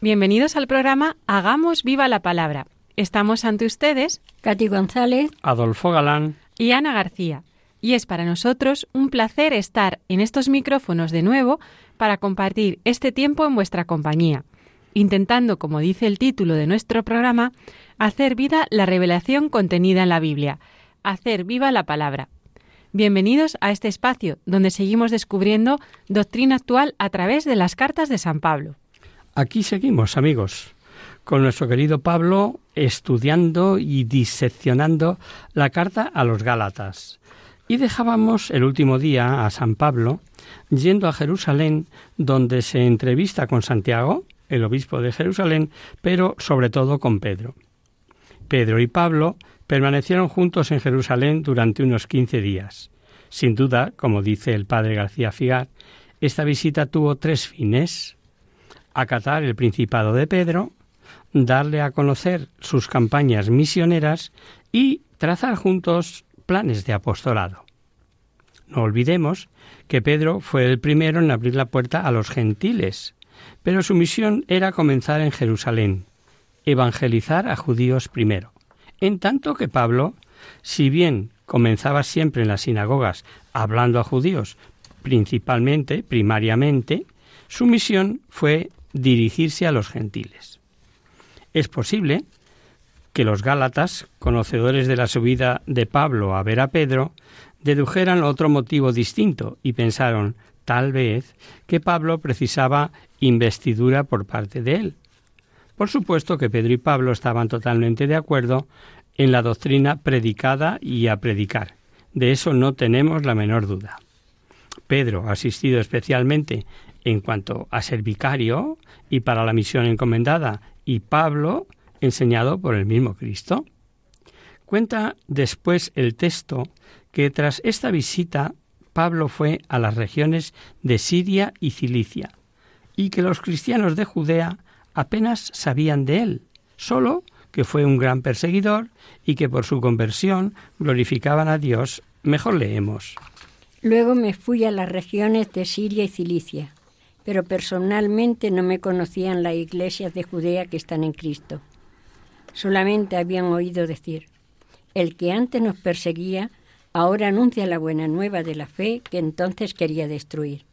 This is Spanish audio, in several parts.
bienvenidos al programa Hagamos viva la palabra. Estamos ante ustedes Katy González, Adolfo Galán. y Ana García. Y es para nosotros un placer estar en estos micrófonos de nuevo para compartir este tiempo en vuestra compañía, intentando, como dice el título de nuestro programa, hacer vida la revelación contenida en la Biblia, hacer viva la palabra. Bienvenidos a este espacio donde seguimos descubriendo doctrina actual a través de las cartas de San Pablo. Aquí seguimos, amigos, con nuestro querido Pablo estudiando y diseccionando la carta a los Gálatas. Y dejábamos el último día a San Pablo yendo a Jerusalén, donde se entrevista con Santiago, el obispo de Jerusalén, pero sobre todo con Pedro. Pedro y Pablo permanecieron juntos en Jerusalén durante unos quince días. Sin duda, como dice el padre García Figar, esta visita tuvo tres fines acatar el principado de Pedro, darle a conocer sus campañas misioneras y trazar juntos planes de apostolado. No olvidemos que Pedro fue el primero en abrir la puerta a los gentiles, pero su misión era comenzar en Jerusalén, evangelizar a judíos primero, en tanto que Pablo, si bien comenzaba siempre en las sinagogas hablando a judíos, principalmente, primariamente, su misión fue dirigirse a los gentiles. Es posible que los Gálatas, conocedores de la subida de Pablo a ver a Pedro, dedujeran otro motivo distinto y pensaron, tal vez, que Pablo precisaba investidura por parte de él. Por supuesto que Pedro y Pablo estaban totalmente de acuerdo en la doctrina predicada y a predicar. De eso no tenemos la menor duda. Pedro, asistido especialmente en cuanto a ser vicario y para la misión encomendada, y Pablo, enseñado por el mismo Cristo. Cuenta después el texto que tras esta visita Pablo fue a las regiones de Siria y Cilicia, y que los cristianos de Judea apenas sabían de él, solo que fue un gran perseguidor y que por su conversión glorificaban a Dios. Mejor leemos. Luego me fui a las regiones de Siria y Cilicia, pero personalmente no me conocían las iglesias de Judea que están en Cristo. Solamente habían oído decir, el que antes nos perseguía, ahora anuncia la buena nueva de la fe que entonces quería destruir,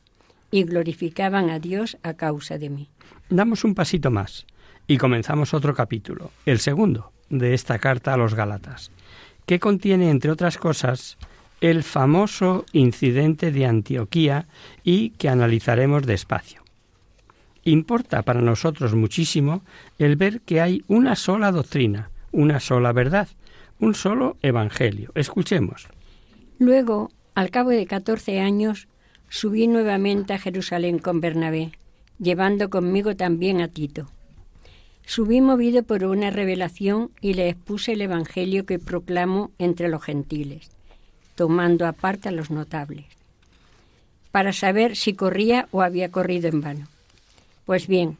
y glorificaban a Dios a causa de mí. Damos un pasito más y comenzamos otro capítulo, el segundo de esta carta a los Gálatas, que contiene, entre otras cosas, el famoso incidente de Antioquía y que analizaremos despacio. Importa para nosotros muchísimo el ver que hay una sola doctrina, una sola verdad, un solo evangelio. Escuchemos. Luego, al cabo de catorce años, subí nuevamente a Jerusalén con Bernabé, llevando conmigo también a Tito. Subí movido por una revelación y le expuse el Evangelio que proclamo entre los gentiles, tomando aparte a los notables, para saber si corría o había corrido en vano. Pues bien,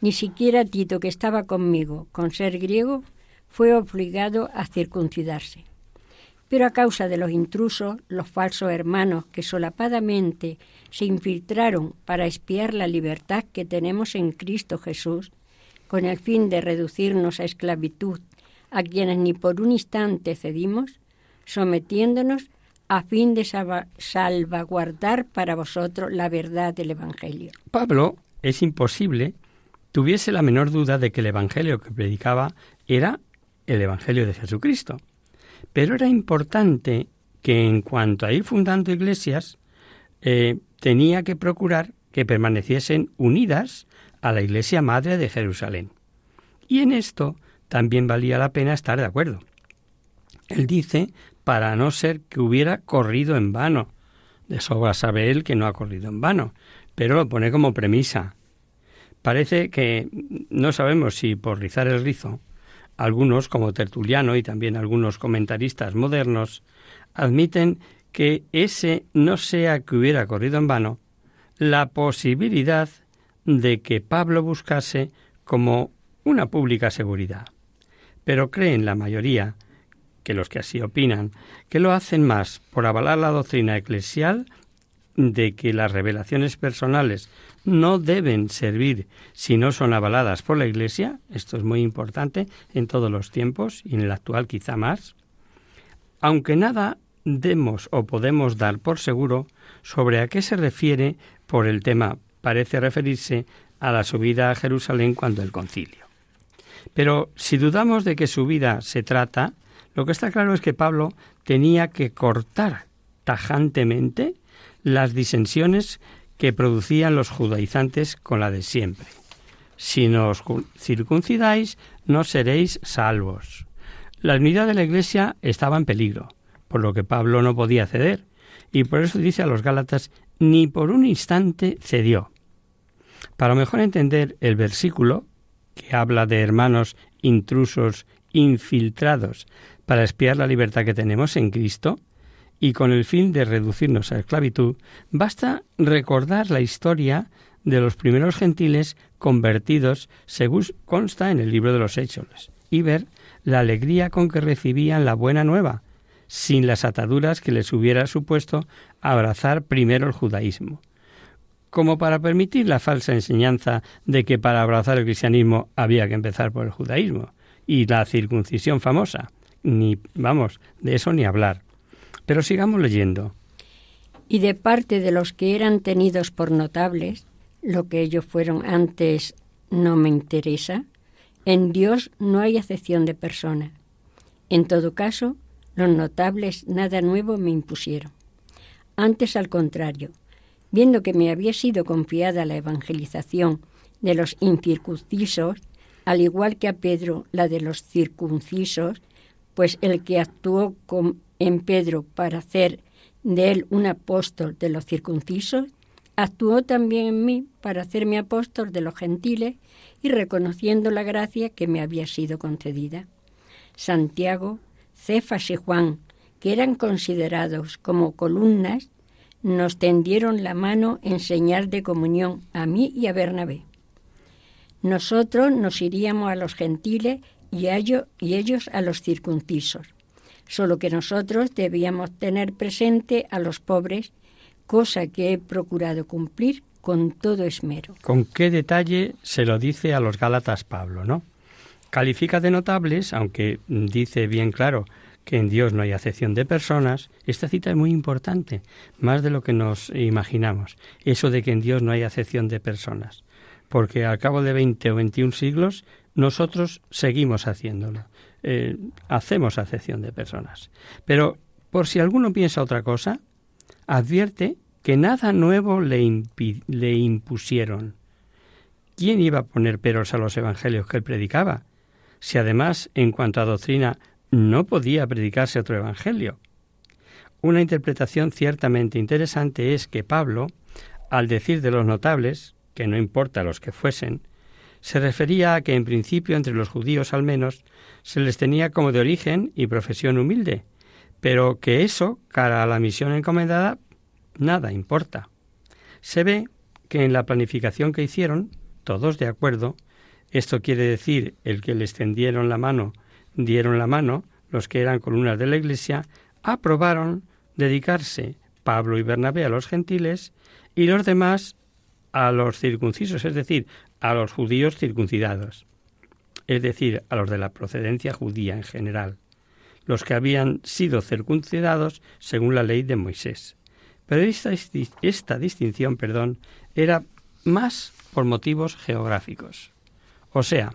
ni siquiera Tito, que estaba conmigo, con ser griego, fue obligado a circuncidarse. Pero a causa de los intrusos, los falsos hermanos que solapadamente se infiltraron para espiar la libertad que tenemos en Cristo Jesús, con el fin de reducirnos a esclavitud a quienes ni por un instante cedimos, sometiéndonos a fin de salva- salvaguardar para vosotros la verdad del Evangelio. Pablo es imposible tuviese la menor duda de que el Evangelio que predicaba era el Evangelio de Jesucristo. Pero era importante que en cuanto a ir fundando iglesias, eh, tenía que procurar que permaneciesen unidas a la Iglesia Madre de Jerusalén. Y en esto también valía la pena estar de acuerdo. Él dice, para no ser que hubiera corrido en vano. De sobra sabe él que no ha corrido en vano, pero lo pone como premisa. Parece que no sabemos si por rizar el rizo, algunos, como Tertuliano y también algunos comentaristas modernos, admiten que ese no sea que hubiera corrido en vano, la posibilidad de que Pablo buscase como una pública seguridad. Pero creen la mayoría, que los que así opinan, que lo hacen más por avalar la doctrina eclesial de que las revelaciones personales no deben servir si no son avaladas por la Iglesia, esto es muy importante en todos los tiempos y en el actual quizá más, aunque nada demos o podemos dar por seguro sobre a qué se refiere por el tema parece referirse a la subida a Jerusalén cuando el concilio. Pero si dudamos de que su vida se trata, lo que está claro es que Pablo tenía que cortar tajantemente las disensiones que producían los judaizantes con la de siempre. Si nos circuncidáis, no seréis salvos. La unidad de la Iglesia estaba en peligro, por lo que Pablo no podía ceder, y por eso dice a los Gálatas, ni por un instante cedió. Para mejor entender el versículo, que habla de hermanos intrusos infiltrados para espiar la libertad que tenemos en Cristo, y con el fin de reducirnos a esclavitud, basta recordar la historia de los primeros gentiles convertidos, según consta en el libro de los Hechos, y ver la alegría con que recibían la buena nueva, sin las ataduras que les hubiera supuesto abrazar primero el judaísmo. Como para permitir la falsa enseñanza de que para abrazar el cristianismo había que empezar por el judaísmo y la circuncisión famosa. Ni, vamos, de eso ni hablar. Pero sigamos leyendo. Y de parte de los que eran tenidos por notables, lo que ellos fueron antes no me interesa, en Dios no hay acepción de persona. En todo caso, los notables nada nuevo me impusieron. Antes, al contrario, viendo que me había sido confiada la evangelización de los incircuncisos, al igual que a Pedro la de los circuncisos, pues el que actuó con, en Pedro para hacer de él un apóstol de los circuncisos, actuó también en mí para hacerme apóstol de los gentiles y reconociendo la gracia que me había sido concedida. Santiago, Cefas y Juan, que eran considerados como columnas, nos tendieron la mano en señal de comunión a mí y a Bernabé. Nosotros nos iríamos a los gentiles y, ellos, a los circuncisos solo que nosotros debíamos tener presente a los pobres, cosa que he procurado cumplir con todo esmero. Con qué detalle se lo dice a los Gálatas Pablo, ¿no? Califica de notables, aunque dice bien claro que en Dios no hay acepción de personas, esta cita es muy importante, más de lo que nos imaginamos, eso de que en Dios no hay acepción de personas, porque al cabo de 20 o 21 siglos nosotros seguimos haciéndolo. Eh, hacemos acepción de personas. Pero por si alguno piensa otra cosa, advierte que nada nuevo le, le impusieron. ¿Quién iba a poner peros a los evangelios que él predicaba? Si además, en cuanto a doctrina, no podía predicarse otro evangelio. Una interpretación ciertamente interesante es que Pablo, al decir de los notables, que no importa los que fuesen, se refería a que en principio entre los judíos al menos se les tenía como de origen y profesión humilde, pero que eso, cara a la misión encomendada, nada importa. Se ve que en la planificación que hicieron, todos de acuerdo, esto quiere decir el que les tendieron la mano, dieron la mano, los que eran columnas de la Iglesia, aprobaron dedicarse Pablo y Bernabé a los gentiles y los demás a los circuncisos, es decir, a los judíos circuncidados, es decir, a los de la procedencia judía en general, los que habían sido circuncidados según la ley de Moisés. Pero esta, esta distinción, perdón, era más por motivos geográficos. O sea,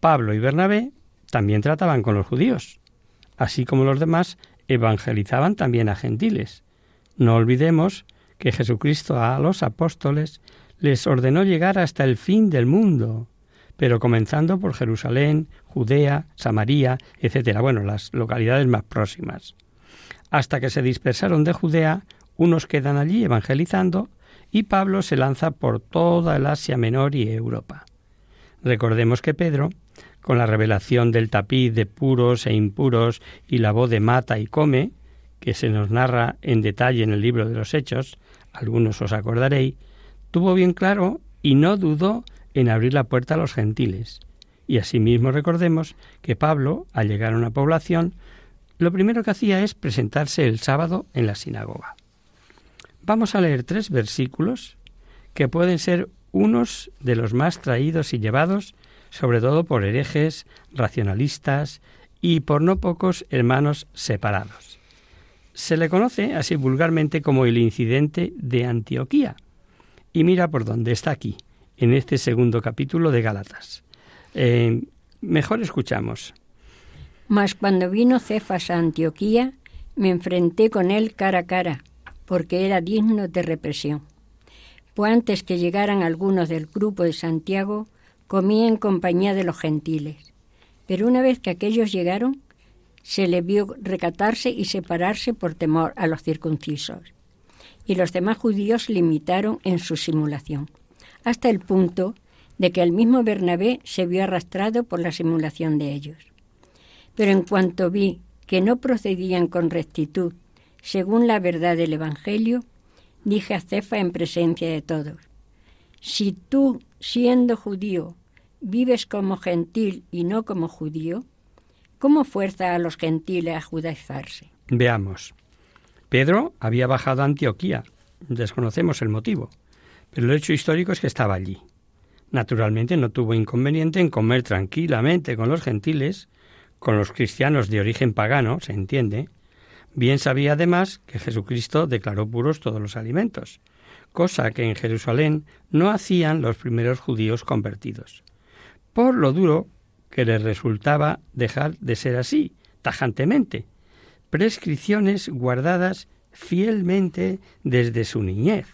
Pablo y Bernabé también trataban con los judíos, así como los demás evangelizaban también a gentiles. No olvidemos que Jesucristo a los apóstoles les ordenó llegar hasta el fin del mundo, pero comenzando por Jerusalén, Judea, Samaria, etcétera, bueno, las localidades más próximas. Hasta que se dispersaron de Judea, unos quedan allí evangelizando y Pablo se lanza por toda el Asia Menor y Europa. Recordemos que Pedro, con la revelación del tapiz de puros e impuros y la voz de mata y come, que se nos narra en detalle en el libro de los Hechos, algunos os acordaréis, tuvo bien claro y no dudó en abrir la puerta a los gentiles. Y asimismo recordemos que Pablo, al llegar a una población, lo primero que hacía es presentarse el sábado en la sinagoga. Vamos a leer tres versículos que pueden ser unos de los más traídos y llevados, sobre todo por herejes, racionalistas y por no pocos hermanos separados. Se le conoce así vulgarmente como el incidente de Antioquía. Y mira por dónde está aquí, en este segundo capítulo de Gálatas. Eh, mejor escuchamos. Mas cuando vino Cefas a Antioquía, me enfrenté con él cara a cara porque era digno de represión. Pues antes que llegaran algunos del grupo de Santiago, comía en compañía de los gentiles. Pero una vez que aquellos llegaron, se le vio recatarse y separarse por temor a los circuncisos. Y los demás judíos limitaron en su simulación, hasta el punto de que el mismo Bernabé se vio arrastrado por la simulación de ellos. Pero en cuanto vi que no procedían con rectitud según la verdad del Evangelio, dije a Cefa en presencia de todos, si tú, siendo judío, vives como gentil y no como judío, ¿cómo fuerza a los gentiles a judaizarse? Veamos. Pedro había bajado a Antioquía. Desconocemos el motivo, pero el hecho histórico es que estaba allí. Naturalmente no tuvo inconveniente en comer tranquilamente con los gentiles, con los cristianos de origen pagano, se entiende, Bien sabía además que Jesucristo declaró puros todos los alimentos, cosa que en Jerusalén no hacían los primeros judíos convertidos, por lo duro que les resultaba dejar de ser así, tajantemente, prescripciones guardadas fielmente desde su niñez.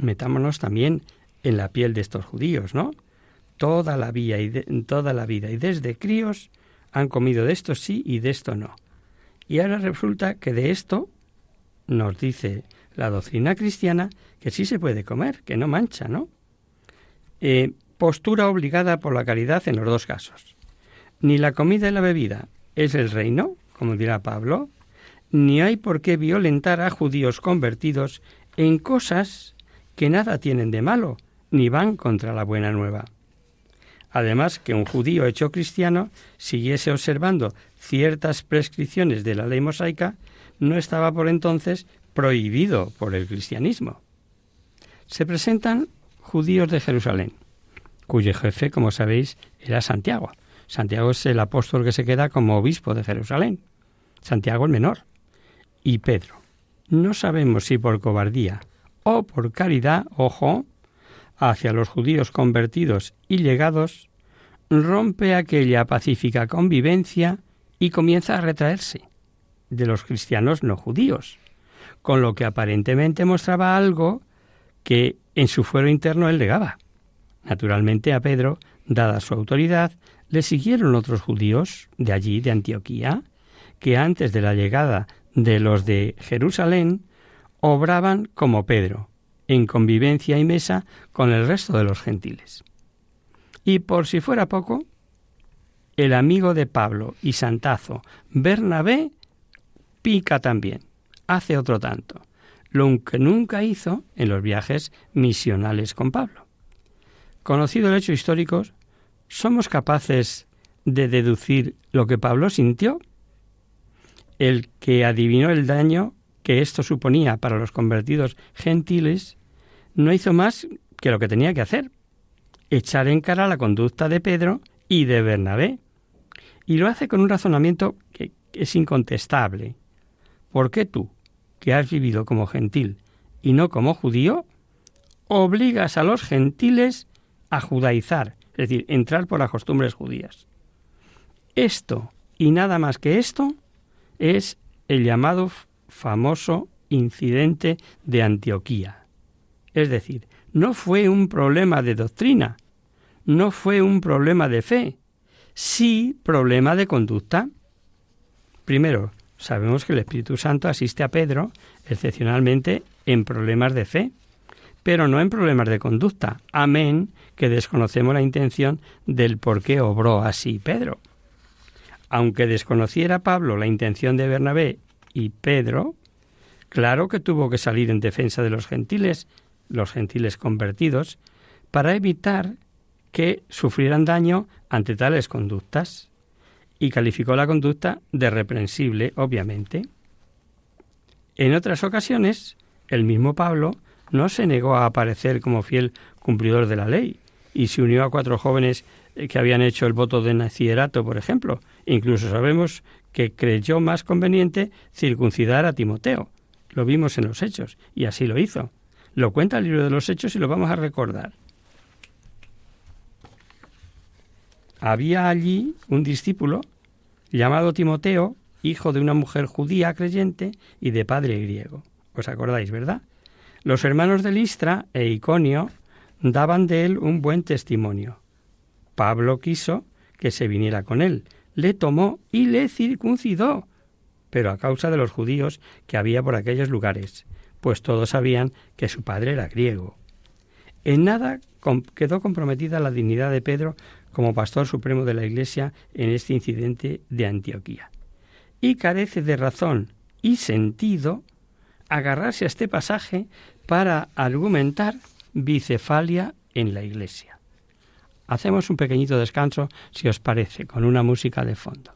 Metámonos también en la piel de estos judíos, ¿no? Toda la vida y desde críos han comido de esto sí y de esto no. Y ahora resulta que de esto nos dice la doctrina cristiana que sí se puede comer, que no mancha, ¿no? Eh, postura obligada por la caridad en los dos casos. Ni la comida y la bebida es el reino, como dirá Pablo, ni hay por qué violentar a judíos convertidos en cosas que nada tienen de malo, ni van contra la buena nueva. Además, que un judío hecho cristiano siguiese observando ciertas prescripciones de la ley mosaica no estaba por entonces prohibido por el cristianismo. Se presentan judíos de Jerusalén, cuyo jefe, como sabéis, era Santiago. Santiago es el apóstol que se queda como obispo de Jerusalén. Santiago el menor. Y Pedro. No sabemos si por cobardía o por caridad, ojo, hacia los judíos convertidos y llegados, rompe aquella pacífica convivencia y comienza a retraerse de los cristianos no judíos, con lo que aparentemente mostraba algo que en su fuero interno él negaba. Naturalmente a Pedro, dada su autoridad, le siguieron otros judíos de allí, de Antioquía, que antes de la llegada de los de Jerusalén obraban como Pedro, en convivencia y mesa con el resto de los gentiles. Y por si fuera poco, el amigo de Pablo y Santazo, Bernabé, pica también, hace otro tanto, lo que nunca hizo en los viajes misionales con Pablo. Conocido el hecho histórico, ¿somos capaces de deducir lo que Pablo sintió? El que adivinó el daño que esto suponía para los convertidos gentiles, no hizo más que lo que tenía que hacer, echar en cara la conducta de Pedro y de Bernabé. Y lo hace con un razonamiento que es incontestable. ¿Por qué tú, que has vivido como gentil y no como judío, obligas a los gentiles a judaizar, es decir, entrar por las costumbres judías. Esto y nada más que esto es el llamado famoso incidente de Antioquía. Es decir, no fue un problema de doctrina, no fue un problema de fe, sí problema de conducta. Primero, sabemos que el Espíritu Santo asiste a Pedro excepcionalmente en problemas de fe, pero no en problemas de conducta. Amén, que desconocemos la intención del por qué obró así Pedro. Aunque desconociera Pablo la intención de Bernabé y Pedro, claro que tuvo que salir en defensa de los gentiles, los gentiles convertidos, para evitar que sufrieran daño ante tales conductas, y calificó la conducta de reprensible, obviamente. En otras ocasiones, el mismo Pablo no se negó a aparecer como fiel cumplidor de la ley y se unió a cuatro jóvenes que habían hecho el voto de nacirato, por ejemplo. Incluso sabemos que creyó más conveniente circuncidar a Timoteo. Lo vimos en los Hechos, y así lo hizo. Lo cuenta el libro de los Hechos y lo vamos a recordar. Había allí un discípulo llamado Timoteo, hijo de una mujer judía creyente y de padre griego. ¿Os acordáis, verdad? Los hermanos de Listra e Iconio daban de él un buen testimonio. Pablo quiso que se viniera con él, le tomó y le circuncidó, pero a causa de los judíos que había por aquellos lugares, pues todos sabían que su padre era griego. En nada quedó comprometida la dignidad de Pedro como pastor supremo de la Iglesia en este incidente de Antioquía. Y carece de razón y sentido agarrarse a este pasaje para argumentar bicefalia en la Iglesia. Hacemos un pequeñito descanso, si os parece, con una música de fondo.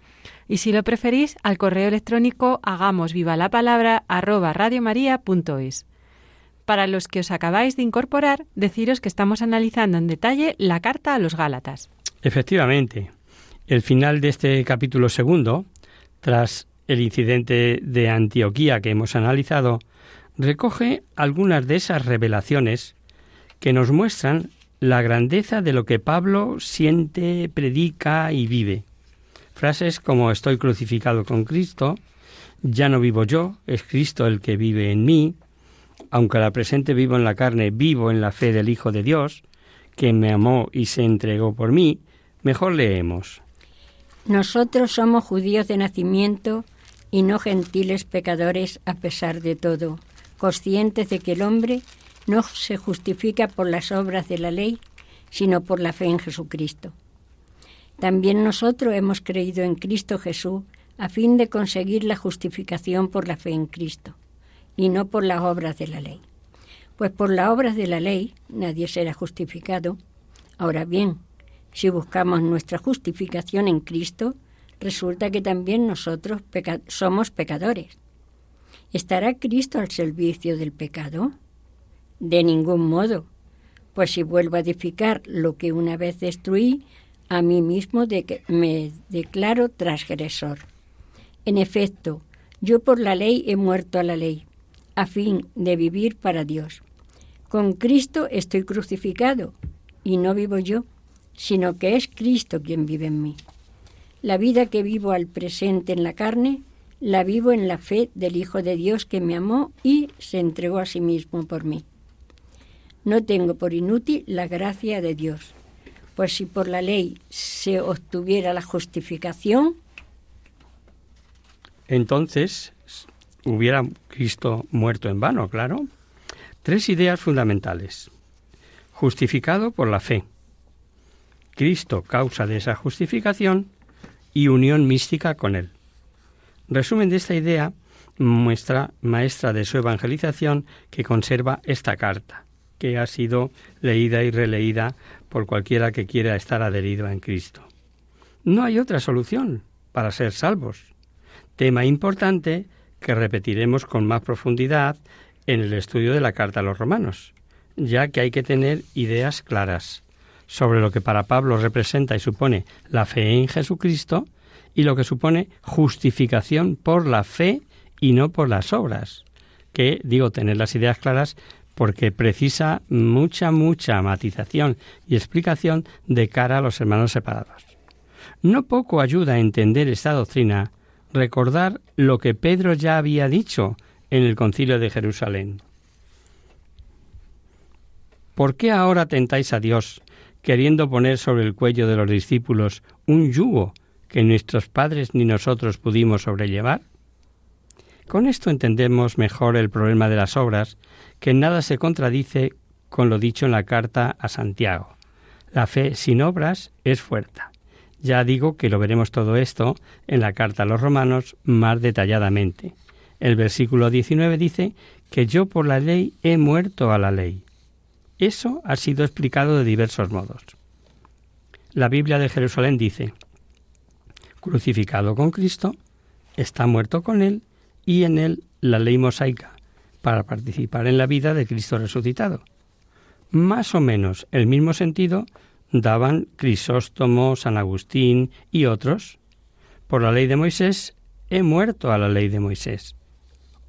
y si lo preferís, al correo electrónico hagamos viva la palabra. Para los que os acabáis de incorporar, deciros que estamos analizando en detalle la carta a los Gálatas. Efectivamente, el final de este capítulo segundo, tras el incidente de Antioquía que hemos analizado, recoge algunas de esas revelaciones que nos muestran la grandeza de lo que Pablo siente, predica y vive. Frases como estoy crucificado con Cristo, ya no vivo yo, es Cristo el que vive en mí, aunque a la presente vivo en la carne, vivo en la fe del Hijo de Dios, que me amó y se entregó por mí, mejor leemos. Nosotros somos judíos de nacimiento y no gentiles pecadores a pesar de todo, conscientes de que el hombre no se justifica por las obras de la ley, sino por la fe en Jesucristo. También nosotros hemos creído en Cristo Jesús a fin de conseguir la justificación por la fe en Cristo y no por las obras de la ley. Pues por las obras de la ley nadie será justificado. Ahora bien, si buscamos nuestra justificación en Cristo, resulta que también nosotros somos pecadores. ¿Estará Cristo al servicio del pecado? De ningún modo, pues si vuelvo a edificar lo que una vez destruí, a mí mismo que me declaro transgresor. En efecto, yo por la ley he muerto a la ley, a fin de vivir para Dios. Con Cristo estoy crucificado, y no vivo yo, sino que es Cristo quien vive en mí. La vida que vivo al presente en la carne, la vivo en la fe del Hijo de Dios que me amó y se entregó a sí mismo por mí. No tengo por inútil la gracia de Dios pues si por la ley se obtuviera la justificación, entonces hubiera Cristo muerto en vano, claro. Tres ideas fundamentales. Justificado por la fe. Cristo causa de esa justificación y unión mística con Él. Resumen de esta idea muestra maestra de su evangelización que conserva esta carta, que ha sido leída y releída por cualquiera que quiera estar adherido en Cristo. No hay otra solución para ser salvos. Tema importante que repetiremos con más profundidad en el estudio de la carta a los romanos, ya que hay que tener ideas claras sobre lo que para Pablo representa y supone la fe en Jesucristo y lo que supone justificación por la fe y no por las obras. Que, digo, tener las ideas claras porque precisa mucha, mucha matización y explicación de cara a los hermanos separados. No poco ayuda a entender esta doctrina recordar lo que Pedro ya había dicho en el concilio de Jerusalén. ¿Por qué ahora tentáis a Dios, queriendo poner sobre el cuello de los discípulos un yugo que nuestros padres ni nosotros pudimos sobrellevar? Con esto entendemos mejor el problema de las obras que nada se contradice con lo dicho en la carta a Santiago. La fe sin obras es fuerte. Ya digo que lo veremos todo esto en la carta a los romanos más detalladamente. El versículo 19 dice que yo por la ley he muerto a la ley. Eso ha sido explicado de diversos modos. La Biblia de Jerusalén dice, crucificado con Cristo, está muerto con él y en él la ley mosaica, para participar en la vida de Cristo resucitado. Más o menos el mismo sentido daban Crisóstomo, San Agustín y otros. Por la ley de Moisés he muerto a la ley de Moisés.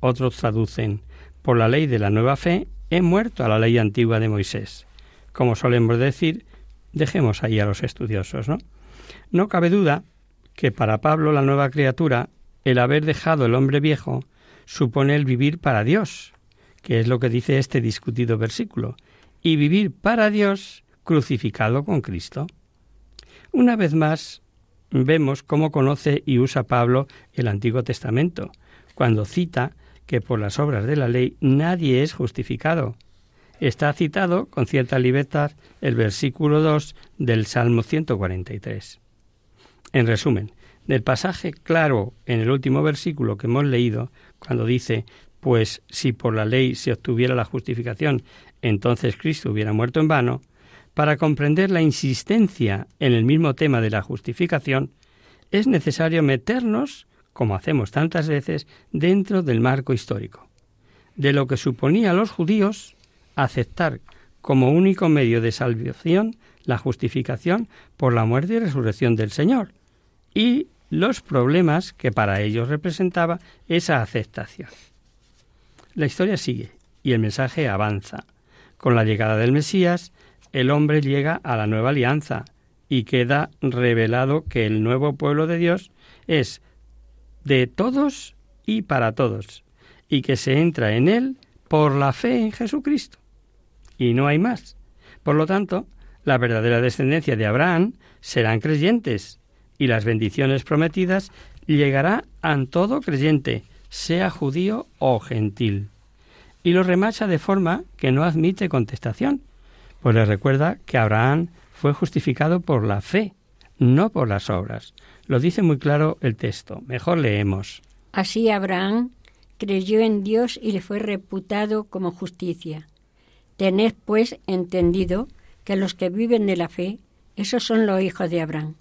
Otros traducen, por la ley de la nueva fe he muerto a la ley antigua de Moisés. Como solemos decir, dejemos ahí a los estudiosos, ¿no? No cabe duda que para Pablo la nueva criatura, el haber dejado el hombre viejo, supone el vivir para Dios, que es lo que dice este discutido versículo, y vivir para Dios crucificado con Cristo. Una vez más, vemos cómo conoce y usa Pablo el Antiguo Testamento, cuando cita que por las obras de la ley nadie es justificado. Está citado con cierta libertad el versículo 2 del Salmo 143. En resumen, del pasaje claro en el último versículo que hemos leído, cuando dice, pues si por la ley se obtuviera la justificación, entonces Cristo hubiera muerto en vano, para comprender la insistencia en el mismo tema de la justificación, es necesario meternos, como hacemos tantas veces, dentro del marco histórico, de lo que suponía a los judíos aceptar como único medio de salvación la justificación por la muerte y resurrección del Señor, y los problemas que para ellos representaba esa aceptación. La historia sigue y el mensaje avanza. Con la llegada del Mesías, el hombre llega a la nueva alianza y queda revelado que el nuevo pueblo de Dios es de todos y para todos, y que se entra en él por la fe en Jesucristo. Y no hay más. Por lo tanto, la verdadera descendencia de Abraham serán creyentes, y las bendiciones prometidas llegará a todo creyente, sea judío o gentil. Y lo remacha de forma que no admite contestación, pues le recuerda que Abraham fue justificado por la fe, no por las obras. Lo dice muy claro el texto. Mejor leemos. Así Abraham creyó en Dios y le fue reputado como justicia. Tened pues entendido que los que viven de la fe, esos son los hijos de Abraham.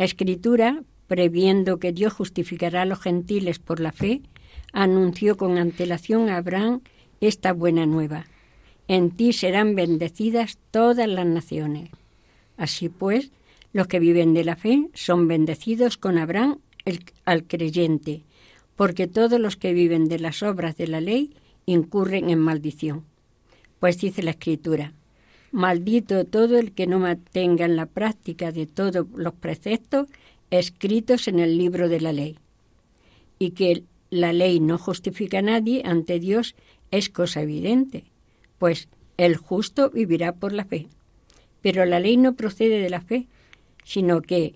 La Escritura, previendo que Dios justificará a los gentiles por la fe, anunció con antelación a Abraham esta buena nueva. En ti serán bendecidas todas las naciones. Así pues, los que viven de la fe son bendecidos con Abraham al creyente, porque todos los que viven de las obras de la ley incurren en maldición. Pues dice la Escritura, Maldito todo el que no mantenga en la práctica de todos los preceptos escritos en el libro de la ley. Y que la ley no justifica a nadie ante Dios es cosa evidente, pues el justo vivirá por la fe. Pero la ley no procede de la fe, sino que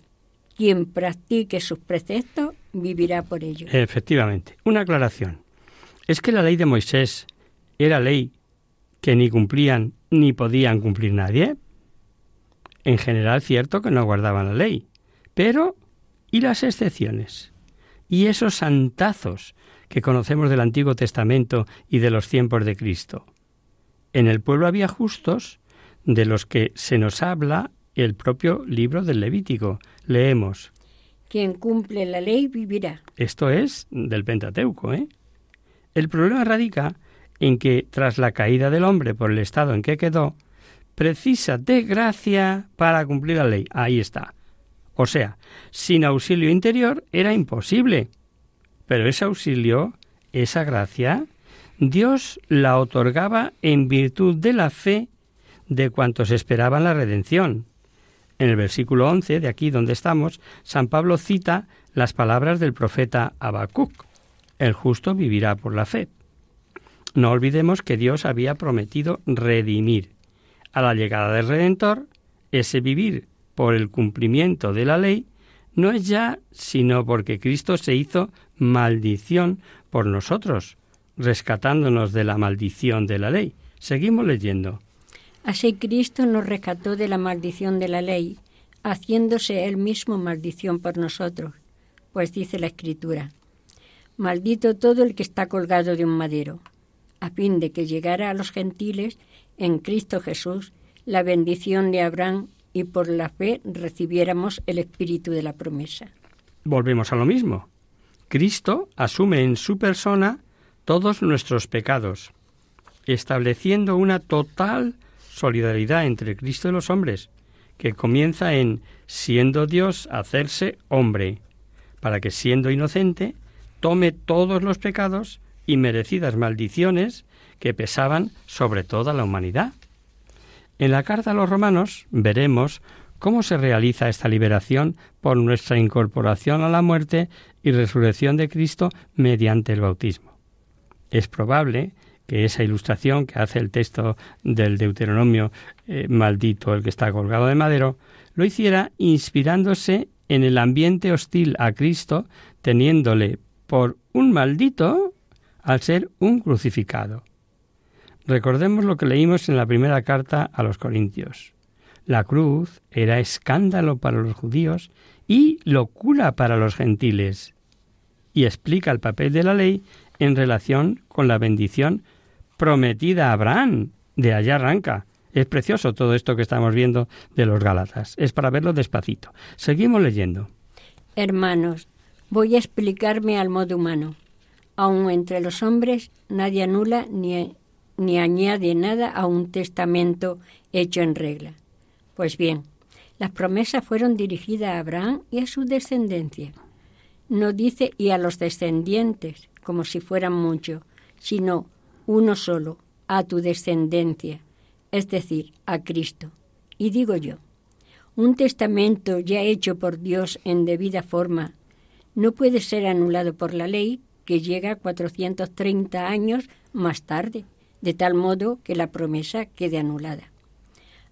quien practique sus preceptos vivirá por ellos. Efectivamente. Una aclaración. Es que la ley de Moisés era ley que ni cumplían ni podían cumplir nadie. En general cierto que no guardaban la ley, pero ¿y las excepciones? ¿Y esos santazos que conocemos del Antiguo Testamento y de los tiempos de Cristo? En el pueblo había justos de los que se nos habla el propio libro del Levítico. Leemos. Quien cumple la ley vivirá. Esto es del Pentateuco, ¿eh? El problema radica en que, tras la caída del hombre por el estado en que quedó, precisa de gracia para cumplir la ley. Ahí está. O sea, sin auxilio interior era imposible. Pero ese auxilio, esa gracia, Dios la otorgaba en virtud de la fe de cuantos esperaban la redención. En el versículo 11 de aquí donde estamos, San Pablo cita las palabras del profeta Habacuc. El justo vivirá por la fe. No olvidemos que Dios había prometido redimir. A la llegada del Redentor, ese vivir por el cumplimiento de la ley no es ya sino porque Cristo se hizo maldición por nosotros, rescatándonos de la maldición de la ley. Seguimos leyendo. Así Cristo nos rescató de la maldición de la ley, haciéndose él mismo maldición por nosotros, pues dice la Escritura, Maldito todo el que está colgado de un madero a fin de que llegara a los gentiles en Cristo Jesús la bendición de Abraham y por la fe recibiéramos el espíritu de la promesa. Volvemos a lo mismo. Cristo asume en su persona todos nuestros pecados, estableciendo una total solidaridad entre Cristo y los hombres, que comienza en siendo Dios hacerse hombre, para que siendo inocente tome todos los pecados y merecidas maldiciones que pesaban sobre toda la humanidad. En la carta a los romanos veremos cómo se realiza esta liberación por nuestra incorporación a la muerte y resurrección de Cristo mediante el bautismo. Es probable que esa ilustración que hace el texto del Deuteronomio eh, maldito, el que está colgado de madero, lo hiciera inspirándose en el ambiente hostil a Cristo, teniéndole por un maldito al ser un crucificado. Recordemos lo que leímos en la primera carta a los Corintios. La cruz era escándalo para los judíos y locura para los gentiles. Y explica el papel de la ley en relación con la bendición prometida a Abraham. De allá arranca. Es precioso todo esto que estamos viendo de los Gálatas. Es para verlo despacito. Seguimos leyendo. Hermanos, voy a explicarme al modo humano. Aun entre los hombres nadie anula ni, ni añade nada a un testamento hecho en regla. Pues bien, las promesas fueron dirigidas a Abraham y a su descendencia. No dice y a los descendientes, como si fueran muchos, sino uno solo, a tu descendencia, es decir, a Cristo. Y digo yo, un testamento ya hecho por Dios en debida forma no puede ser anulado por la ley que llega 430 años más tarde, de tal modo que la promesa quede anulada.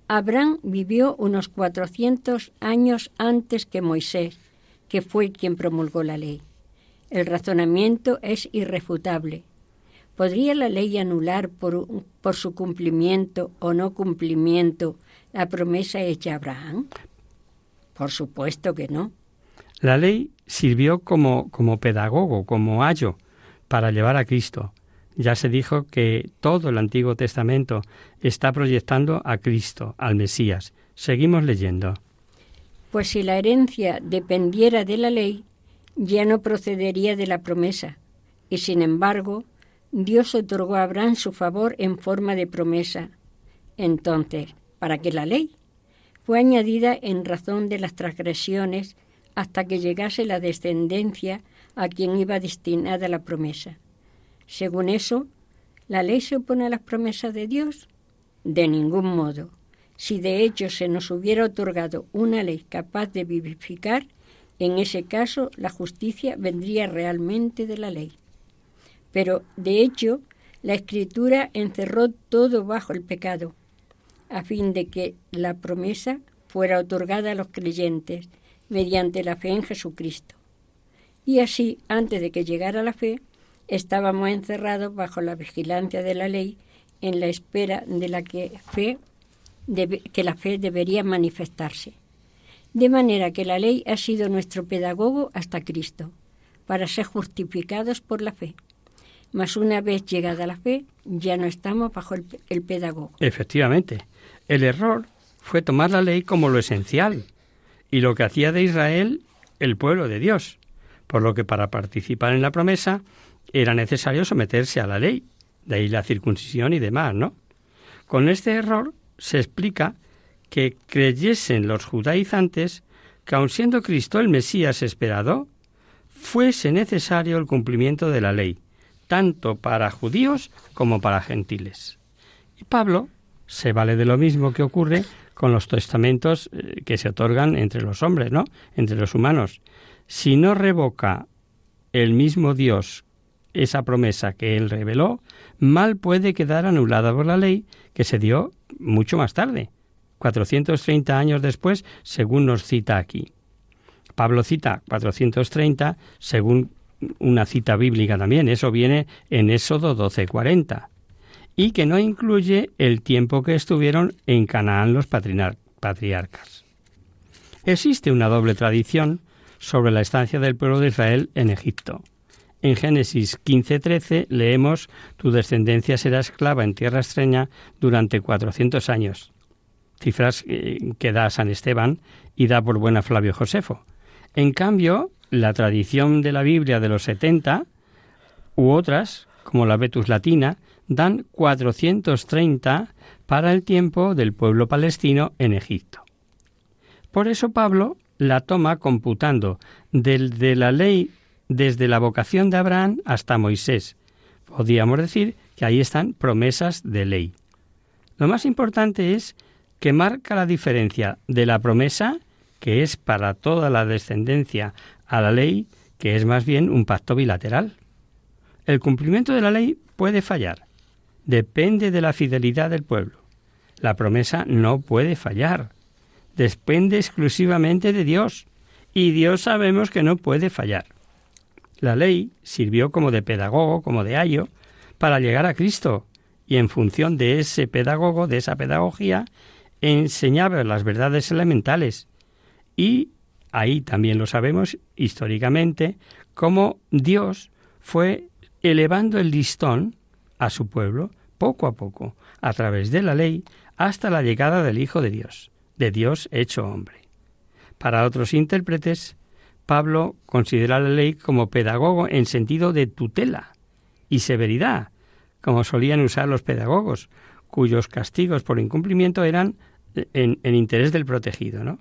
Abraham vivió unos 400 años antes que Moisés, que fue quien promulgó la ley. El razonamiento es irrefutable. ¿Podría la ley anular por, por su cumplimiento o no cumplimiento la promesa hecha a Abraham? Por supuesto que no. La ley sirvió como, como pedagogo, como ayo, para llevar a Cristo. Ya se dijo que todo el Antiguo Testamento está proyectando a Cristo, al Mesías. Seguimos leyendo. Pues si la herencia dependiera de la ley, ya no procedería de la promesa. Y sin embargo, Dios otorgó a Abraham su favor en forma de promesa. Entonces, ¿para qué la ley? Fue añadida en razón de las transgresiones hasta que llegase la descendencia a quien iba destinada la promesa. Según eso, ¿la ley se opone a las promesas de Dios? De ningún modo. Si de hecho se nos hubiera otorgado una ley capaz de vivificar, en ese caso la justicia vendría realmente de la ley. Pero, de hecho, la Escritura encerró todo bajo el pecado, a fin de que la promesa fuera otorgada a los creyentes mediante la fe en Jesucristo. Y así, antes de que llegara la fe, estábamos encerrados bajo la vigilancia de la ley en la espera de la que, fe, que la fe debería manifestarse. De manera que la ley ha sido nuestro pedagogo hasta Cristo, para ser justificados por la fe. Mas una vez llegada la fe, ya no estamos bajo el, el pedagogo. Efectivamente, el error fue tomar la ley como lo esencial, y lo que hacía de Israel el pueblo de Dios, por lo que para participar en la promesa era necesario someterse a la ley, de ahí la circuncisión y demás, ¿no? Con este error se explica que creyesen los judaizantes que aun siendo Cristo el Mesías esperado, fuese necesario el cumplimiento de la ley, tanto para judíos como para gentiles. Y Pablo se vale de lo mismo que ocurre con los testamentos eh, que se otorgan entre los hombres, ¿no? Entre los humanos. Si no revoca el mismo Dios esa promesa que él reveló, mal puede quedar anulada por la ley que se dio mucho más tarde, 430 años después, según nos cita aquí. Pablo cita 430 según una cita bíblica también, eso viene en Éxodo 12:40 y que no incluye el tiempo que estuvieron en Canaán los patriarcas. Existe una doble tradición sobre la estancia del pueblo de Israel en Egipto. En Génesis 15:13 leemos Tu descendencia será esclava en tierra extraña durante 400 años. Cifras eh, que da San Esteban y da por buena Flavio Josefo. En cambio, la tradición de la Biblia de los 70 u otras, como la Vetus Latina, dan 430 para el tiempo del pueblo palestino en Egipto. Por eso Pablo la toma computando desde la ley, desde la vocación de Abraham hasta Moisés. Podríamos decir que ahí están promesas de ley. Lo más importante es que marca la diferencia de la promesa, que es para toda la descendencia, a la ley, que es más bien un pacto bilateral. El cumplimiento de la ley puede fallar, depende de la fidelidad del pueblo. La promesa no puede fallar. Depende exclusivamente de Dios. Y Dios sabemos que no puede fallar. La ley sirvió como de pedagogo, como de ayo, para llegar a Cristo, y en función de ese pedagogo, de esa pedagogía, enseñaba las verdades elementales. Y ahí también lo sabemos históricamente, cómo Dios fue elevando el listón a su pueblo poco a poco, a través de la ley, hasta la llegada del Hijo de Dios, de Dios hecho hombre. Para otros intérpretes, Pablo considera la ley como pedagogo en sentido de tutela y severidad, como solían usar los pedagogos, cuyos castigos por incumplimiento eran en, interés del protegido. ¿no?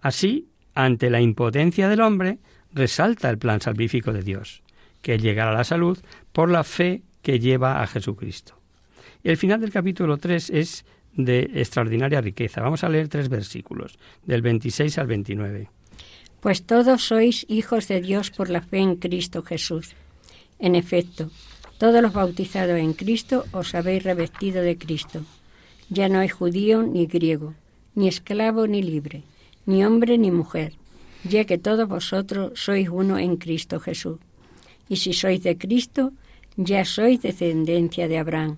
Así, ante la impotencia del hombre, resalta el plan salvífico de Dios, que es llegar a la salud por la fe que lleva a Jesucristo. El final del capítulo 3 es de extraordinaria riqueza. Vamos a leer tres versículos, del 26 al 29. Pues todos sois hijos de Dios por la fe en Cristo Jesús. En efecto, todos los bautizados en Cristo os habéis revestido de Cristo. Ya no hay judío ni griego, ni esclavo ni libre, ni hombre ni mujer, ya que todos vosotros sois uno en Cristo Jesús. Y si sois de Cristo, ya sois descendencia de Abraham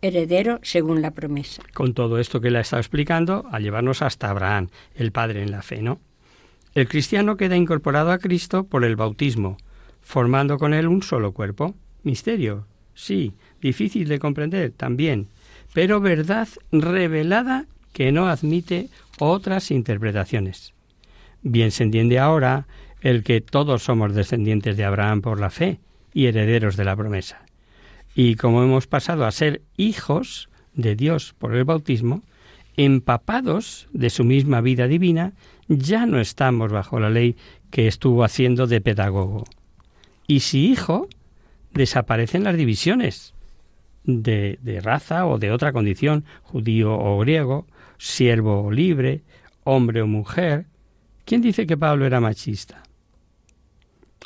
heredero según la promesa. Con todo esto que le ha estado explicando, a llevarnos hasta Abraham, el padre en la fe, ¿no? El cristiano queda incorporado a Cristo por el bautismo, formando con él un solo cuerpo. Misterio, sí, difícil de comprender también, pero verdad revelada que no admite otras interpretaciones. Bien se entiende ahora el que todos somos descendientes de Abraham por la fe y herederos de la promesa. Y como hemos pasado a ser hijos de Dios por el bautismo, empapados de su misma vida divina, ya no estamos bajo la ley que estuvo haciendo de pedagogo. Y si hijo, desaparecen las divisiones de, de raza o de otra condición, judío o griego, siervo o libre, hombre o mujer. ¿Quién dice que Pablo era machista?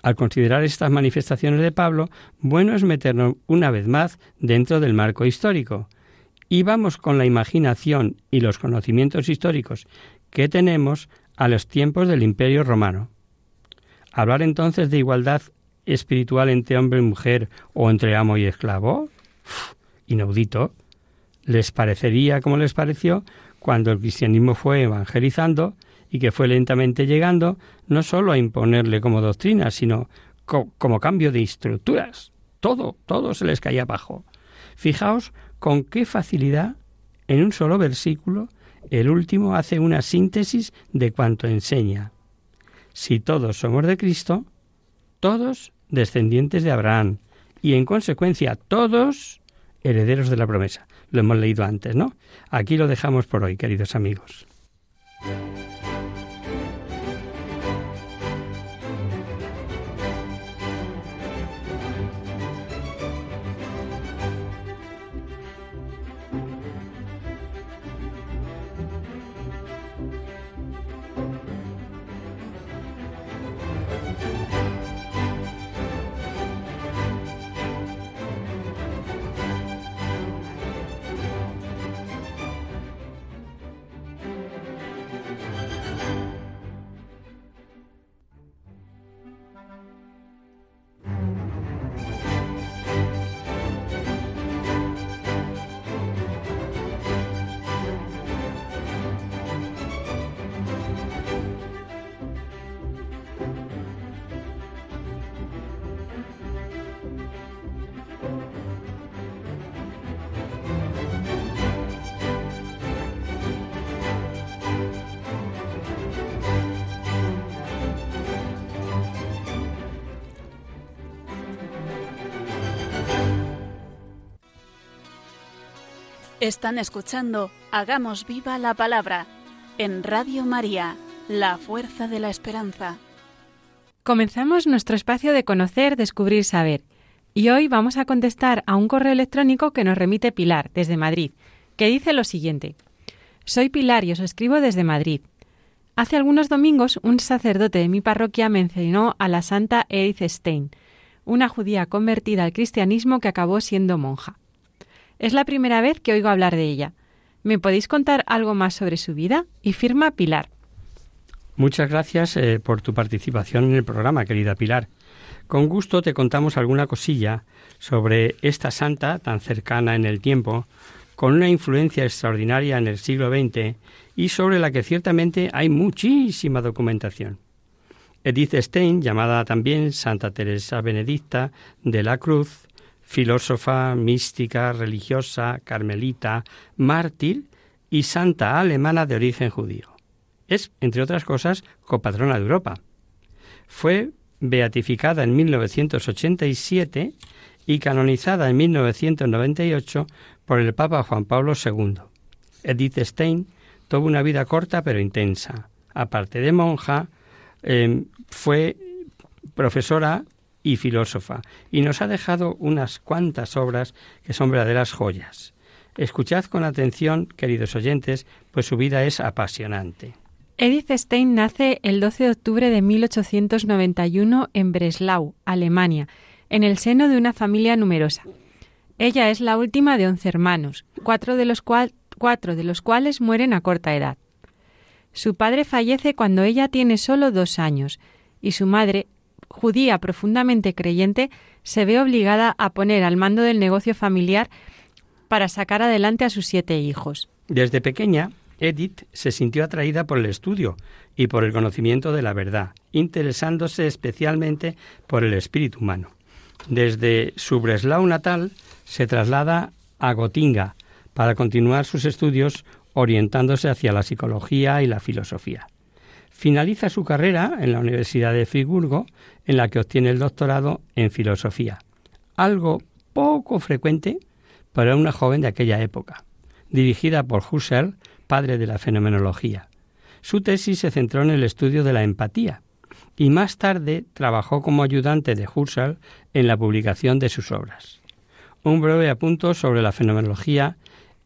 Al considerar estas manifestaciones de Pablo, bueno es meternos una vez más dentro del marco histórico. Y vamos con la imaginación y los conocimientos históricos que tenemos a los tiempos del Imperio Romano. Hablar entonces de igualdad espiritual entre hombre y mujer o entre amo y esclavo? inaudito. ¿Les parecería como les pareció cuando el cristianismo fue evangelizando y que fue lentamente llegando no sólo a imponerle como doctrina, sino como cambio de estructuras. Todo, todo se les caía abajo. Fijaos con qué facilidad, en un solo versículo, el último hace una síntesis de cuanto enseña. Si todos somos de Cristo, todos descendientes de Abraham, y en consecuencia todos herederos de la promesa. Lo hemos leído antes, ¿no? Aquí lo dejamos por hoy, queridos amigos. Están escuchando Hagamos viva la palabra en Radio María, la fuerza de la esperanza. Comenzamos nuestro espacio de conocer, descubrir, saber. Y hoy vamos a contestar a un correo electrónico que nos remite Pilar, desde Madrid, que dice lo siguiente. Soy Pilar y os escribo desde Madrid. Hace algunos domingos un sacerdote de mi parroquia mencionó a la santa Edith Stein, una judía convertida al cristianismo que acabó siendo monja. Es la primera vez que oigo hablar de ella. ¿Me podéis contar algo más sobre su vida? Y firma Pilar. Muchas gracias eh, por tu participación en el programa, querida Pilar. Con gusto te contamos alguna cosilla sobre esta santa tan cercana en el tiempo, con una influencia extraordinaria en el siglo XX y sobre la que ciertamente hay muchísima documentación. Edith Stein, llamada también Santa Teresa Benedicta de la Cruz, filósofa, mística, religiosa, carmelita, mártir y santa alemana de origen judío. Es, entre otras cosas, copatrona de Europa. Fue beatificada en 1987 y canonizada en 1998 por el Papa Juan Pablo II. Edith Stein tuvo una vida corta pero intensa. Aparte de monja, em, fue profesora y filósofa y nos ha dejado unas cuantas obras que son verdaderas joyas. Escuchad con atención, queridos oyentes, pues su vida es apasionante. Edith Stein nace el 12 de octubre de 1891 en Breslau, Alemania, en el seno de una familia numerosa. Ella es la última de once hermanos, cuatro de los, cuatro de los cuales mueren a corta edad. Su padre fallece cuando ella tiene solo dos años y su madre, judía profundamente creyente, se ve obligada a poner al mando del negocio familiar para sacar adelante a sus siete hijos. Desde pequeña, Edith se sintió atraída por el estudio y por el conocimiento de la verdad, interesándose especialmente por el espíritu humano. Desde su Breslau natal se traslada a Gotinga para continuar sus estudios orientándose hacia la psicología y la filosofía. Finaliza su carrera en la Universidad de Friburgo, en la que obtiene el doctorado en filosofía, algo poco frecuente para una joven de aquella época. Dirigida por Husserl, padre de la fenomenología. Su tesis se centró en el estudio de la empatía y más tarde trabajó como ayudante de Husserl en la publicación de sus obras. Un breve apunto sobre la fenomenología.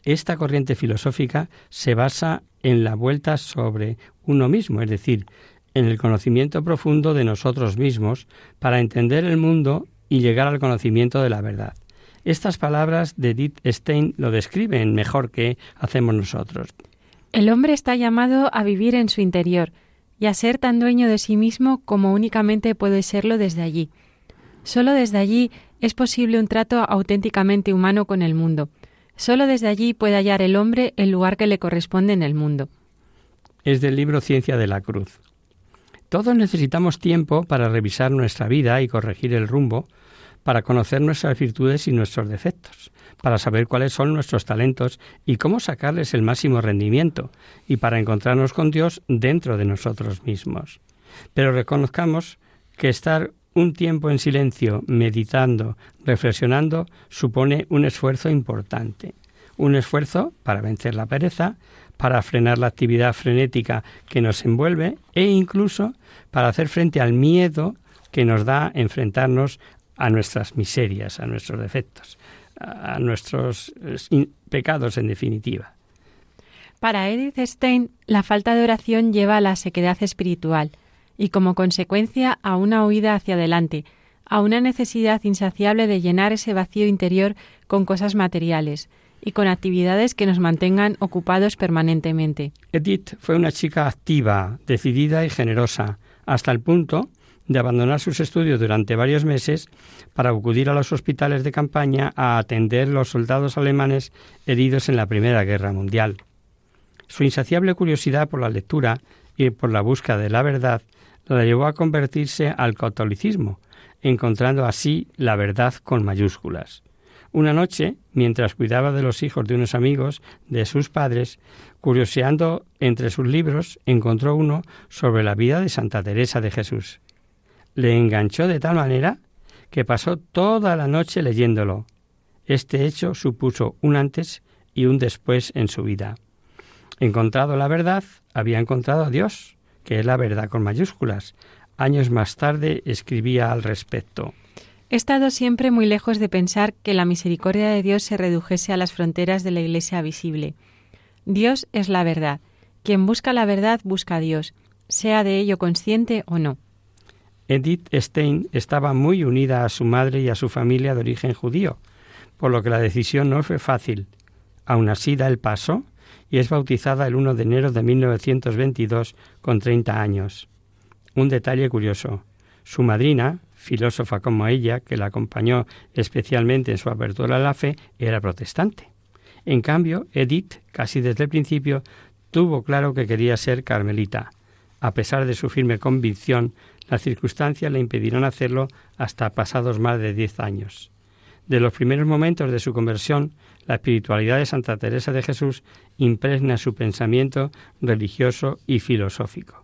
Esta corriente filosófica se basa en la vuelta sobre uno mismo, es decir, en el conocimiento profundo de nosotros mismos para entender el mundo y llegar al conocimiento de la verdad. Estas palabras de Edith Stein lo describen mejor que hacemos nosotros. El hombre está llamado a vivir en su interior y a ser tan dueño de sí mismo como únicamente puede serlo desde allí. Solo desde allí es posible un trato auténticamente humano con el mundo. Solo desde allí puede hallar el hombre el lugar que le corresponde en el mundo. Es del libro Ciencia de la Cruz. Todos necesitamos tiempo para revisar nuestra vida y corregir el rumbo, para conocer nuestras virtudes y nuestros defectos, para saber cuáles son nuestros talentos y cómo sacarles el máximo rendimiento, y para encontrarnos con Dios dentro de nosotros mismos. Pero reconozcamos que estar un tiempo en silencio, meditando, reflexionando, supone un esfuerzo importante. Un esfuerzo para vencer la pereza, para frenar la actividad frenética que nos envuelve e incluso para hacer frente al miedo que nos da enfrentarnos a nuestras miserias, a nuestros defectos a nuestros pecados en definitiva. Para Edith Stein, la falta de oración lleva a la sequedad espiritual y como consecuencia a una huida hacia adelante, a una necesidad insaciable de llenar ese vacío interior con cosas materiales y con actividades que nos mantengan ocupados permanentemente. Edith fue una chica activa, decidida y generosa, hasta el punto de abandonar sus estudios durante varios meses para acudir a los hospitales de campaña a atender los soldados alemanes heridos en la Primera Guerra Mundial. Su insaciable curiosidad por la lectura y por la búsqueda de la verdad la llevó a convertirse al catolicismo, encontrando así la verdad con mayúsculas. Una noche, mientras cuidaba de los hijos de unos amigos de sus padres, curioseando entre sus libros, encontró uno sobre la vida de Santa Teresa de Jesús le enganchó de tal manera que pasó toda la noche leyéndolo. Este hecho supuso un antes y un después en su vida. Encontrado la verdad, había encontrado a Dios, que es la verdad con mayúsculas. Años más tarde escribía al respecto. He estado siempre muy lejos de pensar que la misericordia de Dios se redujese a las fronteras de la Iglesia visible. Dios es la verdad. Quien busca la verdad busca a Dios, sea de ello consciente o no. Edith Stein estaba muy unida a su madre y a su familia de origen judío, por lo que la decisión no fue fácil. Aún así da el paso y es bautizada el 1 de enero de 1922 con 30 años. Un detalle curioso. Su madrina, filósofa como ella, que la acompañó especialmente en su apertura a la fe, era protestante. En cambio, Edith, casi desde el principio, tuvo claro que quería ser carmelita. A pesar de su firme convicción, las circunstancias le impidieron hacerlo hasta pasados más de diez años. De los primeros momentos de su conversión, la espiritualidad de Santa Teresa de Jesús impregna su pensamiento religioso y filosófico.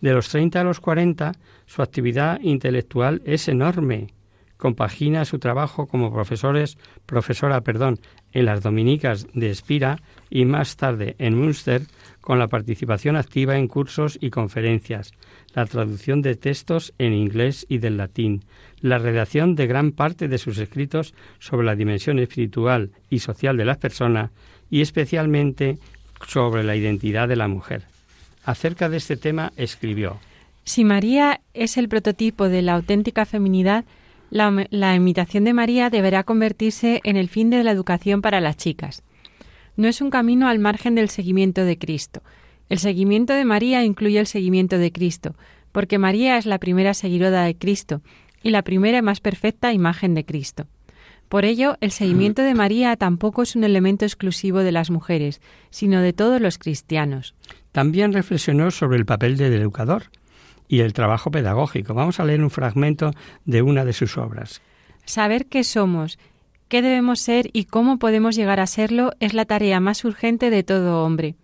De los 30 a los 40, su actividad intelectual es enorme. Compagina su trabajo como profesores, profesora perdón, en las dominicas de Espira y más tarde en Münster con la participación activa en cursos y conferencias, la traducción de textos en inglés y del latín, la redacción de gran parte de sus escritos sobre la dimensión espiritual y social de las personas y especialmente sobre la identidad de la mujer. Acerca de este tema escribió Si María es el prototipo de la auténtica feminidad, la, imitación de María deberá convertirse en el fin de la educación para las chicas. No es un camino al margen del seguimiento de Cristo. El seguimiento de María incluye el seguimiento de Cristo, porque María es la primera seguidora de Cristo y la primera y más perfecta imagen de Cristo. Por ello, el seguimiento de María tampoco es un elemento exclusivo de las mujeres, sino de todos los cristianos. También reflexionó sobre el papel del educador y el trabajo pedagógico. Vamos a leer un fragmento de una de sus obras. Saber qué somos, qué debemos ser y cómo podemos llegar a serlo es la tarea más urgente de todo hombre.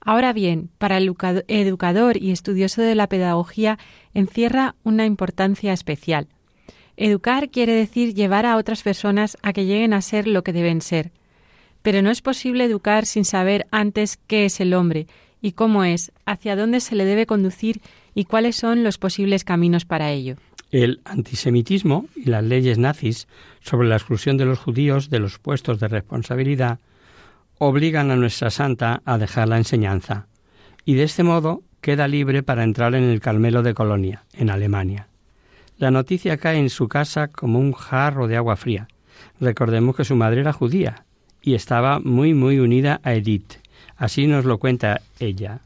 Ahora bien, para el educador y estudioso de la pedagogía encierra una importancia especial. Educar quiere decir llevar a otras personas a que lleguen a ser lo que deben ser. Pero no es posible educar sin saber antes qué es el hombre y cómo es, hacia dónde se le debe conducir y cuáles son los posibles caminos para ello. El antisemitismo y las leyes nazis sobre la exclusión de los judíos de los puestos de responsabilidad obligan a nuestra santa a dejar la enseñanza, y de este modo queda libre para entrar en el Carmelo de Colonia, en Alemania. La noticia cae en su casa como un jarro de agua fría. Recordemos que su madre era judía y estaba muy muy unida a Edith. Así nos lo cuenta ella.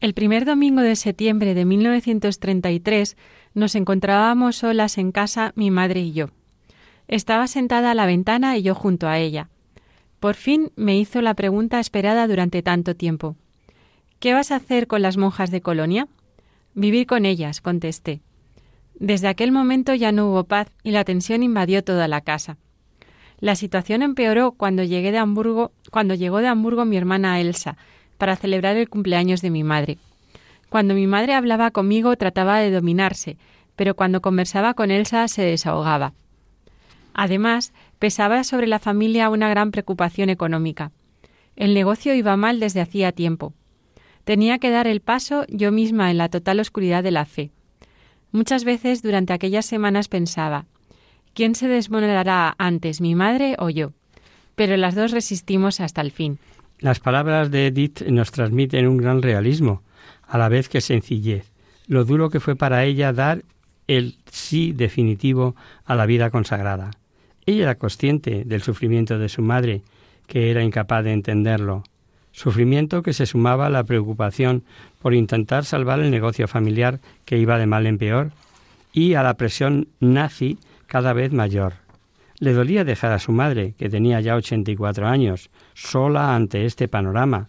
El primer domingo de septiembre de 1933 nos encontrábamos solas en casa mi madre y yo. Estaba sentada a la ventana y yo junto a ella. Por fin me hizo la pregunta esperada durante tanto tiempo. ¿Qué vas a hacer con las monjas de Colonia? Vivir con ellas, contesté. Desde aquel momento ya no hubo paz y la tensión invadió toda la casa. La situación empeoró cuando llegué de Hamburgo, cuando llegó de Hamburgo mi hermana Elsa para celebrar el cumpleaños de mi madre. Cuando mi madre hablaba conmigo trataba de dominarse, pero cuando conversaba con Elsa se desahogaba. Además, pesaba sobre la familia una gran preocupación económica. El negocio iba mal desde hacía tiempo. Tenía que dar el paso yo misma en la total oscuridad de la fe. Muchas veces durante aquellas semanas pensaba, ¿quién se desmoronará antes, mi madre o yo? Pero las dos resistimos hasta el fin. Las palabras de Edith nos transmiten un gran realismo, a la vez que sencillez, lo duro que fue para ella dar el sí definitivo a la vida consagrada. Ella era consciente del sufrimiento de su madre, que era incapaz de entenderlo, sufrimiento que se sumaba a la preocupación por intentar salvar el negocio familiar que iba de mal en peor y a la presión nazi cada vez mayor. Le dolía dejar a su madre, que tenía ya 84 años, sola ante este panorama,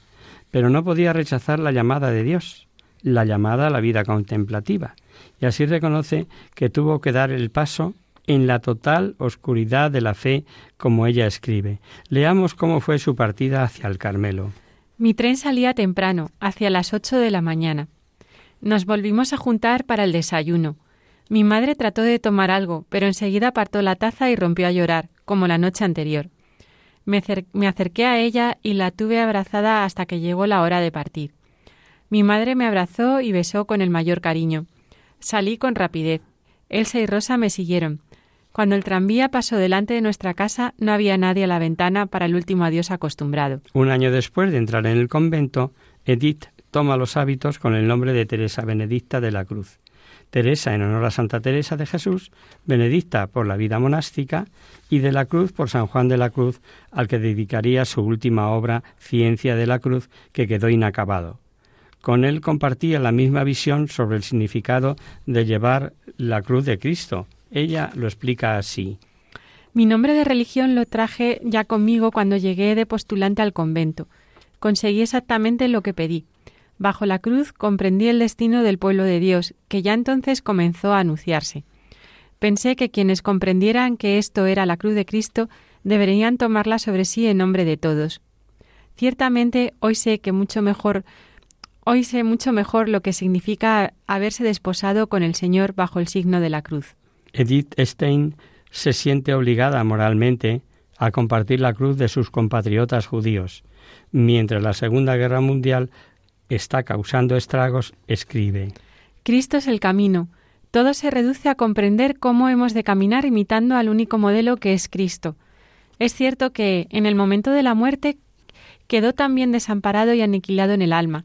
pero no podía rechazar la llamada de Dios, la llamada a la vida contemplativa, y así reconoce que tuvo que dar el paso en la total oscuridad de la fe, como ella escribe. Leamos cómo fue su partida hacia el Carmelo. Mi tren salía temprano, hacia las ocho de la mañana. Nos volvimos a juntar para el desayuno. Mi madre trató de tomar algo, pero enseguida apartó la taza y rompió a llorar, como la noche anterior. Me, me, acerqué a ella y la tuve abrazada hasta que llegó la hora de partir. Mi madre me abrazó y besó con el mayor cariño. Salí con rapidez. Elsa y Rosa me siguieron. Cuando el tranvía pasó delante de nuestra casa, no había nadie a la ventana para el último adiós acostumbrado. Un año después de entrar en el convento, Edith toma los hábitos con el nombre de Teresa Benedicta de la Cruz. Teresa en honor a Santa Teresa de Jesús, Benedicta por la vida monástica y de la Cruz por San Juan de la Cruz, al que dedicaría su última obra, Ciencia de la Cruz, que quedó inacabado. Con él compartía la misma visión sobre el significado de llevar la cruz de Cristo. Ella lo explica así. Mi nombre de religión lo traje ya conmigo cuando llegué de postulante al convento. Conseguí exactamente lo que pedí. Bajo la cruz comprendí el destino del pueblo de Dios, que ya entonces comenzó a anunciarse. Pensé que quienes comprendieran que esto era la cruz de Cristo deberían tomarla sobre sí en nombre de todos. Ciertamente hoy sé que mucho mejor hoy sé mucho mejor lo que significa haberse desposado con el Señor bajo el signo de la cruz. Edith Stein se siente obligada moralmente a compartir la cruz de sus compatriotas judíos. Mientras la Segunda Guerra Mundial está causando estragos, escribe Cristo es el camino. Todo se reduce a comprender cómo hemos de caminar imitando al único modelo que es Cristo. Es cierto que, en el momento de la muerte, quedó también desamparado y aniquilado en el alma,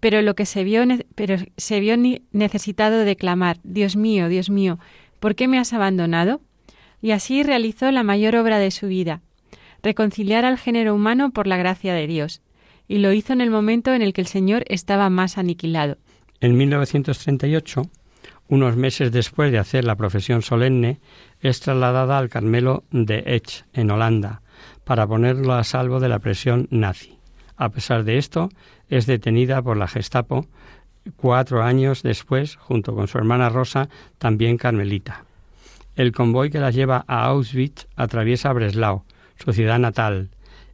pero lo que se vio, pero se vio necesitado de clamar, Dios mío, Dios mío, ¿por qué me has abandonado? Y así realizó la mayor obra de su vida, reconciliar al género humano por la gracia de Dios, y lo hizo en el momento en el que el Señor estaba más aniquilado. En 1938, unos meses después de hacer la profesión solemne, es trasladada al Carmelo de Ech, en Holanda, para ponerlo a salvo de la presión nazi. A pesar de esto, es detenida por la Gestapo cuatro años después, junto con su hermana Rosa, también carmelita. El convoy que la lleva a Auschwitz atraviesa Breslau, su ciudad natal.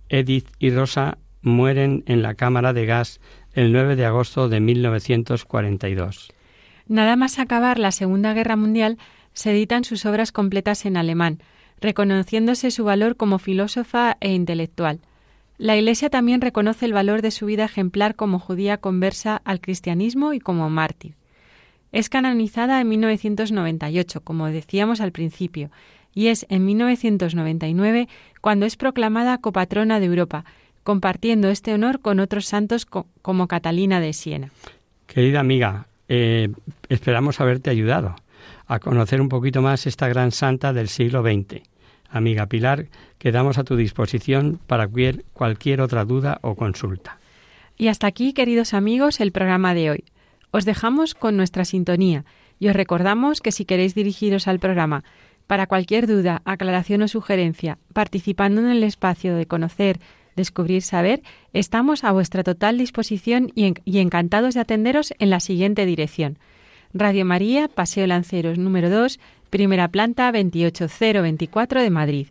Edith y Rosa mueren en la cámara de gas el 9 de agosto de 1942. Nada más acabar la Segunda Guerra Mundial, se editan sus obras completas en alemán, reconociéndose su valor como filósofa e intelectual. La Iglesia también reconoce el valor de su vida ejemplar como judía conversa al cristianismo y como mártir. Es canonizada en 1998, como decíamos al principio, y es en 1999 cuando es proclamada copatrona de Europa, compartiendo este honor con otros santos como Catalina de Siena. Querida amiga, eh, esperamos haberte ayudado a conocer un poquito más esta gran santa del siglo XX. Amiga Pilar, quedamos a tu disposición para cualquier, cualquier otra duda o consulta. Y hasta aquí, queridos amigos, el programa de hoy. Os dejamos con nuestra sintonía y os recordamos que si queréis dirigiros al programa para cualquier duda, aclaración o sugerencia, participando en el espacio de conocer, descubrir, saber, estamos a vuestra total disposición y, y encantados de atenderos en la siguiente dirección. Radio María, Paseo Lanceros número 2, primera planta 28024 de Madrid.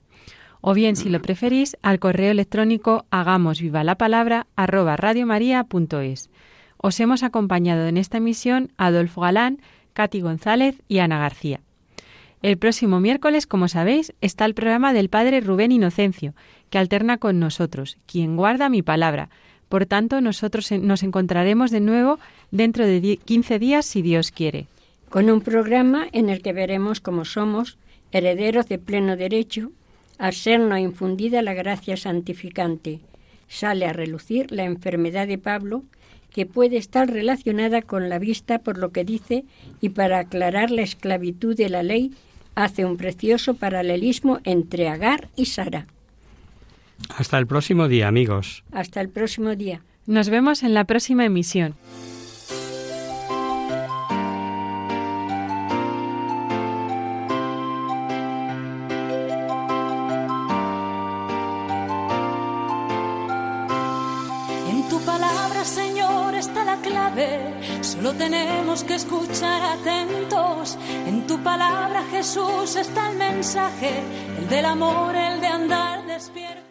O bien, si lo preferís, al correo electrónico hagamos viva la palabra arroba radiomaria.es. Os hemos acompañado en esta emisión Adolfo Galán, Katy González y Ana García. El próximo miércoles, como sabéis, está el programa del Padre Rubén Inocencio, que alterna con nosotros, quien guarda mi palabra. Por tanto, nosotros nos encontraremos de nuevo dentro de 15 días, si Dios quiere. Con un programa en el que veremos cómo somos herederos de pleno derecho, al sernos infundida la gracia santificante. Sale a relucir la enfermedad de Pablo, que puede estar relacionada con la vista por lo que dice y para aclarar la esclavitud de la ley hace un precioso paralelismo entre Agar y Sara. Hasta el próximo día, amigos. Hasta el próximo día. Nos vemos en la próxima emisión. En tu palabra, Señor, está la clave. Solo tenemos que escuchar atentos. En tu palabra, Jesús, está el mensaje, el del amor, el de andar despierto.